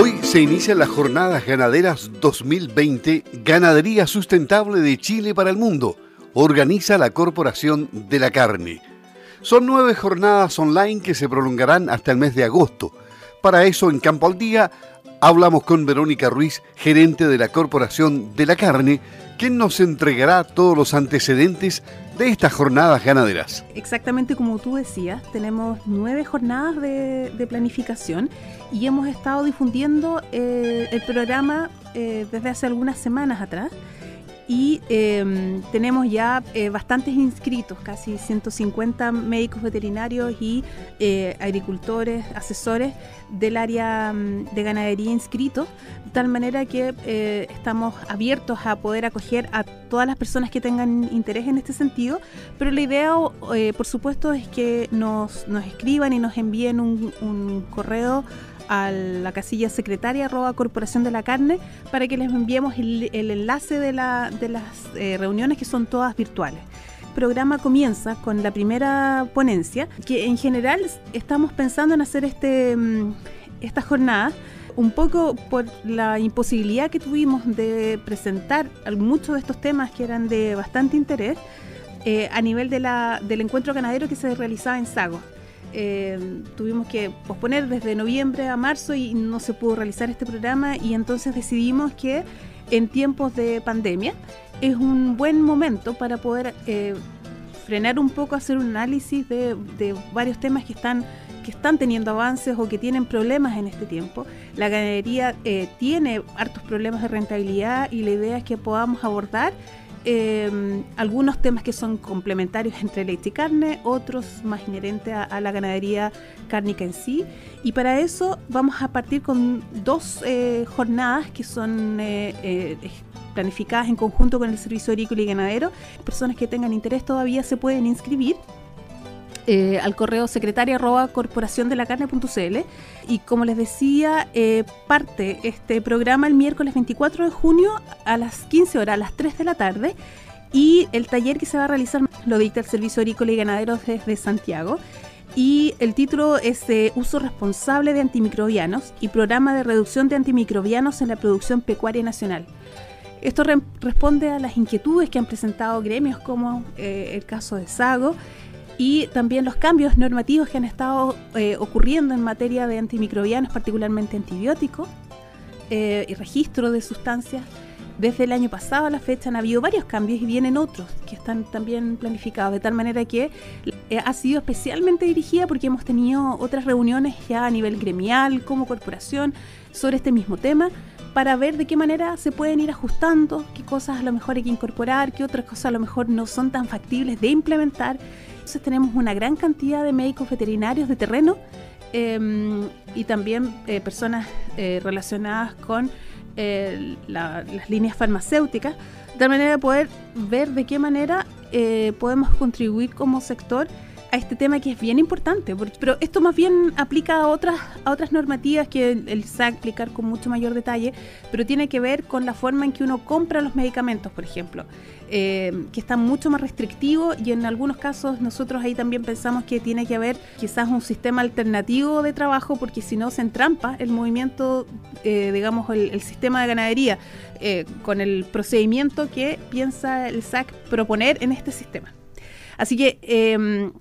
Hoy se inician las Jornadas Ganaderas 2020 Ganadería Sustentable de Chile para el Mundo. Organiza la Corporación de la Carne. Son nueve jornadas online que se prolongarán hasta el mes de agosto. Para eso, en Campo al Día, hablamos con Verónica Ruiz, gerente de la Corporación de la Carne, quien nos entregará todos los antecedentes de estas jornadas ganaderas. Exactamente como tú decías, tenemos nueve jornadas de, planificación y hemos estado difundiendo eh, el programa eh, desde hace algunas semanas atrás y em, tenemos ya eh, bastantes inscritos, casi 150 médicos veterinarios y eh, agricultores, asesores del área mm, de ganadería inscritos, de tal manera que eh, estamos abiertos a poder acoger a todas las personas que tengan interés en este sentido, pero la idea, por supuesto, es que nos, escriban y nos envíen un correo a la casilla secretaria arroba corporación de la carne para que les enviemos el, enlace de, las eh, reuniones que son todas virtuales. El programa comienza con la primera ponencia, que en general estamos pensando en hacer este, mm, esta jornada un poco por la imposibilidad que tuvimos de presentar muchos de estos temas que eran de bastante interés eh, a nivel de la, del encuentro ganadero que se realizaba en Sago. Eh, tuvimos que posponer desde noviembre a marzo y no se pudo realizar este programa y entonces decidimos que en tiempos de pandemia es un buen momento para poder eh, frenar un poco, hacer un análisis de, varios temas que están que están teniendo avances o que tienen problemas en este tiempo. La ganadería eh, tiene hartos problemas de rentabilidad y la idea es que podamos abordar Em, algunos temas que son complementarios entre leche y carne, otros más inherentes a, la ganadería cárnica en sí. Y para eso vamos a partir con dos eh, jornadas que son eh, eh, planificadas en conjunto con el Servicio Agrícola y Ganadero. Personas que tengan interés todavía se pueden inscribir eh, al correo secretaria arroba corporación de la carne.cl y como les decía eh, parte este programa el miércoles 24 de junio a las 15 horas a las 3 de la tarde. Y el taller que se va a realizar lo dicta el Servicio Agrícola y Ganadero desde Santiago. Y el título es Uso responsable de antimicrobianos y programa de reducción de antimicrobianos en la producción pecuaria nacional. Esto responde a las inquietudes que han presentado gremios como eh, el caso de Sago y también los cambios normativos que han estado eh, ocurriendo en materia de antimicrobianos, particularmente antibióticos eh, y registro de sustancias. Desde el año pasado a la fecha han habido varios cambios y vienen otros que están también planificados, de tal manera que eh, ha sido especialmente dirigida porque hemos tenido otras reuniones ya a nivel gremial como corporación sobre este mismo tema para ver de qué manera se pueden ir ajustando, qué cosas a lo mejor hay que incorporar, qué otras cosas a lo mejor no son tan factibles de implementar entonces tenemos una gran cantidad de médicos veterinarios de terreno em, y también eh, personas eh, relacionadas con eh, las líneas farmacéuticas, de manera de poder ver de qué manera podemos contribuir como sector a este tema que es bien importante, pero esto más bien aplica a otras, a otras normativas que el, SAC explicar con mucho mayor detalle, pero tiene que ver con la forma en que uno compra los medicamentos, por ejemplo, eh, que está mucho más restrictivo y en algunos casos nosotros ahí también pensamos que tiene que haber quizás un sistema alternativo de trabajo porque si no se entrampa el movimiento, eh, digamos, el, sistema de ganadería eh, con el procedimiento que piensa el SAC proponer en este sistema. Así que em,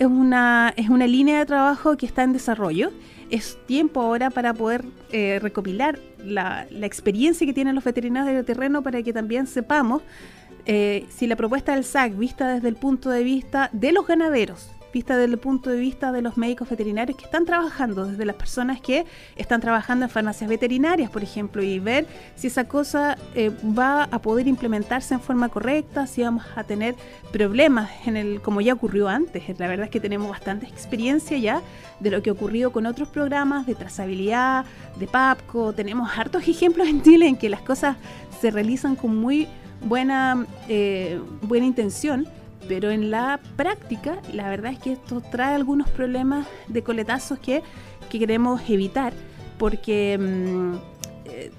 es una, es una línea de trabajo que está en desarrollo. Es tiempo ahora para poder eh, recopilar la, la, experiencia que tienen los veterinarios de terreno para que también sepamos eh, si la propuesta del SAC, vista desde el punto de vista de los ganaderos, vista desde el punto de vista de los médicos veterinarios que están trabajando, desde las personas que están trabajando en farmacias veterinarias, por ejemplo, y ver si esa cosa eh, va a poder implementarse en forma correcta, si vamos a tener problemas en el, como ya ocurrió antes. La verdad es que tenemos bastante experiencia ya de lo que ha ocurrido con otros programas de trazabilidad, de PAPCO. Tenemos hartos ejemplos en Chile en que las cosas se realizan con muy buena, eh, buena intención pero en la práctica la verdad es que esto trae algunos problemas de coletazos que, queremos evitar porque mm, eh,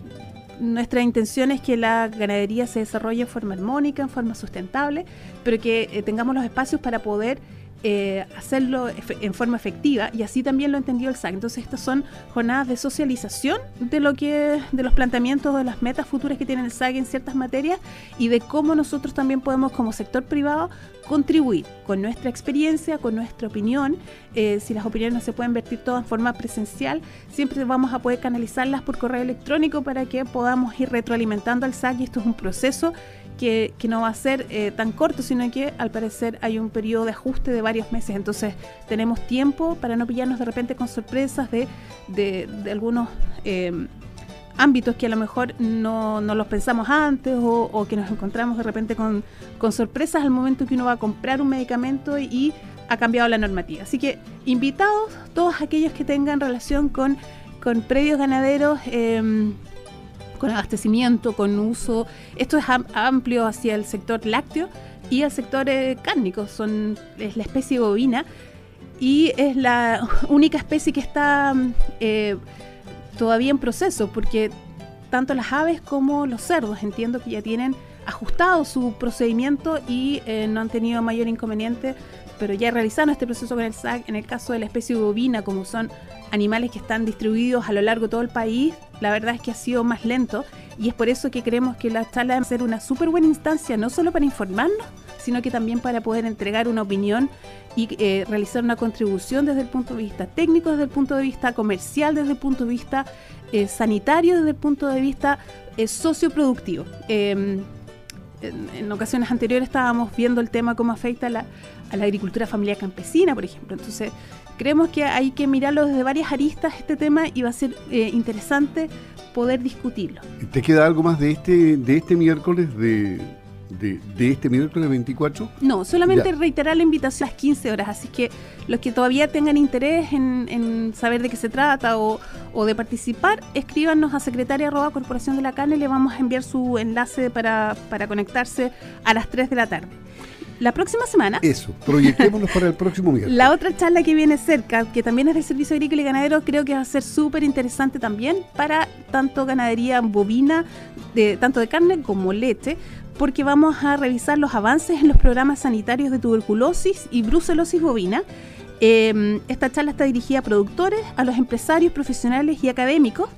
nuestra intención es que la ganadería se desarrolle en forma armónica, en forma sustentable, pero que eh, tengamos los espacios para poder eh, hacerlo en forma efectiva y así también lo entendió el SAC. Entonces estas son jornadas de socialización de lo que de los planteamientos de las metas futuras que tiene el SAC en ciertas materias y de cómo nosotros también podemos como sector privado contribuir con nuestra experiencia, con nuestra opinión. Eh, si las opiniones no se pueden vertir todas en forma presencial, siempre vamos a poder canalizarlas por correo electrónico para que podamos ir retroalimentando al SAC y esto es un proceso que, no va a ser eh, tan corto, sino que al parecer hay un periodo de ajuste de varios meses. Entonces tenemos tiempo para no pillarnos de repente con sorpresas de, de, algunos em, ámbitos que a lo mejor no, no los pensamos antes o, que nos encontramos de repente con, con sorpresas al momento que uno va a comprar un medicamento y, ha cambiado la normativa. Así que invitados todos aquellos que tengan relación con, con predios ganaderos. Eh, con abastecimiento, con uso. Esto es amplio hacia el sector lácteo y el sector eh, cárnico. Son, es la especie bovina y es la única especie que está eh, todavía en proceso, porque tanto las aves como los cerdos entiendo que ya tienen ajustado su procedimiento y eh, no han tenido mayor inconveniente, pero ya realizaron este proceso con el SAC. En el caso de la especie bovina, como son animales que están distribuidos a lo largo de todo el país, la verdad es que ha sido más lento y es por eso que creemos que la charla debe ser una súper buena instancia, no solo para informarnos, sino que también para poder entregar una opinión y eh, realizar una contribución desde el punto de vista técnico, desde el punto de vista comercial, desde el punto de vista eh, sanitario, desde el punto de vista eh, socioproductivo. En, ocasiones anteriores estábamos viendo el tema cómo afecta a la, a la agricultura familiar campesina, por ejemplo. Entonces, creemos que hay que mirarlo desde varias aristas este tema y va a ser eh, interesante poder discutirlo. ¿Te queda algo más de este, de este miércoles de, de, este miércoles 24? No, solamente reiterar la invitación a las 15 horas, así que los que todavía tengan interés en, saber de qué se trata o, de participar, escríbanos a secretaria arroba corporación de la carne y le vamos a enviar su enlace para, para conectarse a las 3 de la tarde. La próxima semana. Eso, proyectémonos para el próximo miércoles. La otra charla que viene cerca, que también es del Servicio Agrícola y Ganadero, creo que va a ser súper interesante también para tanto ganadería bovina, de, tanto de carne como leche, porque vamos a revisar los avances en los programas sanitarios de tuberculosis y brucelosis bovina. Em, esta charla está dirigida a productores, a los empresarios, profesionales y académicos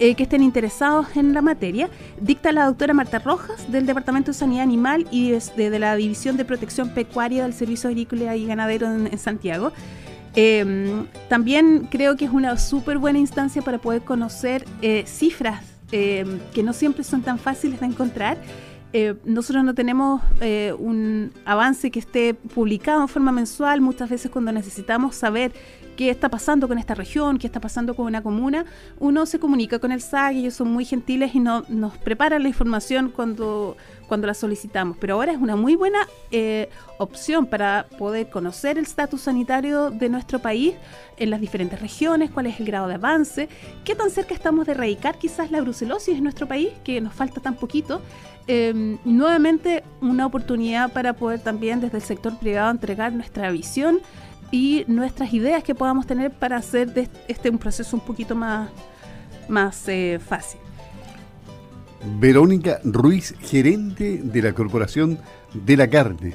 eh, que estén interesados en la materia, dicta la doctora Marta Rojas del Departamento de Sanidad Animal y de, la División de Protección Pecuaria del Servicio Agrícola y Ganadero en, Santiago. Em, también creo que es una súper buena instancia para poder conocer eh, cifras em, que no siempre son tan fáciles de encontrar. Eh, nosotros no tenemos un avance que esté publicado en forma mensual, muchas veces cuando necesitamos saber qué está pasando con esta región, qué está pasando con una comuna, uno se comunica con el SAG, ellos son muy gentiles y no, nos preparan la información cuando, cuando la solicitamos. Pero ahora es una muy buena eh, opción para poder conocer el estatus sanitario de nuestro país en las diferentes regiones, cuál es el grado de avance, qué tan cerca estamos de erradicar quizás la brucelosis en nuestro país, que nos falta tan poquito. Em, nuevamente una oportunidad para poder también desde el sector privado entregar nuestra visión y nuestras ideas que podamos tener para hacer de este un proceso un poquito más, más eh, fácil. Verónica Ruiz, gerente de la Corporación de la Carne.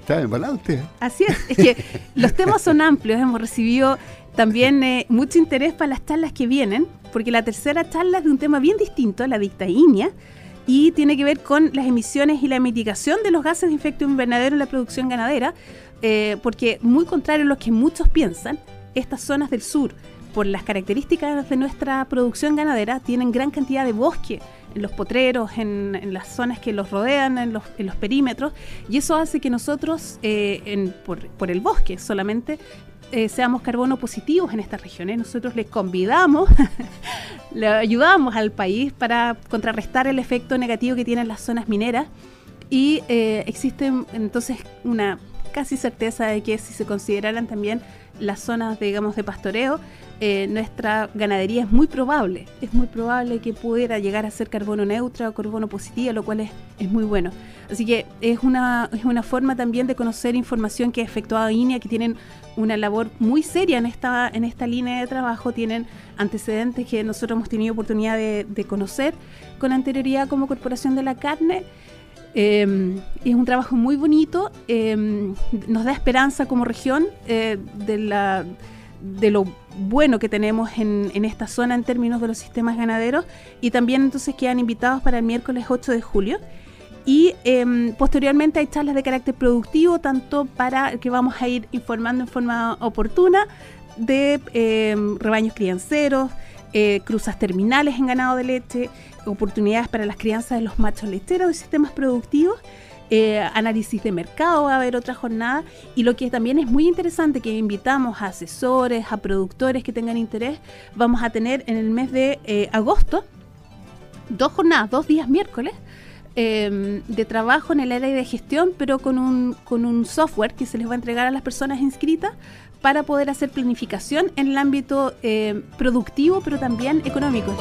¿Está embalado usted? Así es, es que los temas son amplios, hemos recibido también eh, mucho interés para las charlas que vienen, porque la tercera charla es de un tema bien distinto, la dictaínia, y tiene que ver con las emisiones y la mitigación de los gases de efecto invernadero en la producción ganadera, eh, porque muy contrario a lo que muchos piensan, estas zonas del sur, por las características de nuestra producción ganadera, tienen gran cantidad de bosque en los potreros, en, las zonas que los rodean, en los, perímetros, y eso hace que nosotros, eh, por, el bosque solamente, eh, seamos carbono positivos en estas regiones. Nosotros les convidamos, le ayudamos al país para contrarrestar el efecto negativo que tienen las zonas mineras. Y existe entonces una casi certeza de que si se consideraran también las zonas, digamos, de pastoreo, eh, nuestra ganadería es muy probable, es muy probable que pudiera llegar a ser carbono neutro o carbono positivo, lo cual es, es, muy bueno. Así que es una, es una forma también de conocer información que ha efectuado INEA, que tienen una labor muy seria en esta, en esta línea de trabajo, tienen antecedentes que nosotros hemos tenido oportunidad de, de conocer con anterioridad como Corporación de la Carne Em, es un trabajo muy bonito, em, nos da esperanza como región eh, de, la, de lo bueno que tenemos en, en, esta zona en términos de los sistemas ganaderos y también entonces quedan invitados para el miércoles 8 de julio. Y em, posteriormente hay charlas de carácter productivo, tanto para que vamos a ir informando en forma oportuna de rebaños crianceros, eh, cruzas terminales en ganado de leche, oportunidades para las crianzas de los machos lecheros y sistemas productivos. Eh, análisis de mercado, va a haber otra jornada y lo que también es muy interesante que invitamos a asesores, a productores que tengan interés, vamos a tener en el mes de eh, agosto dos jornadas, dos días miércoles em, de trabajo en el área de gestión, pero con un, con un software que se les va a entregar a las personas inscritas para poder hacer planificación en el ámbito eh, productivo, pero también económico.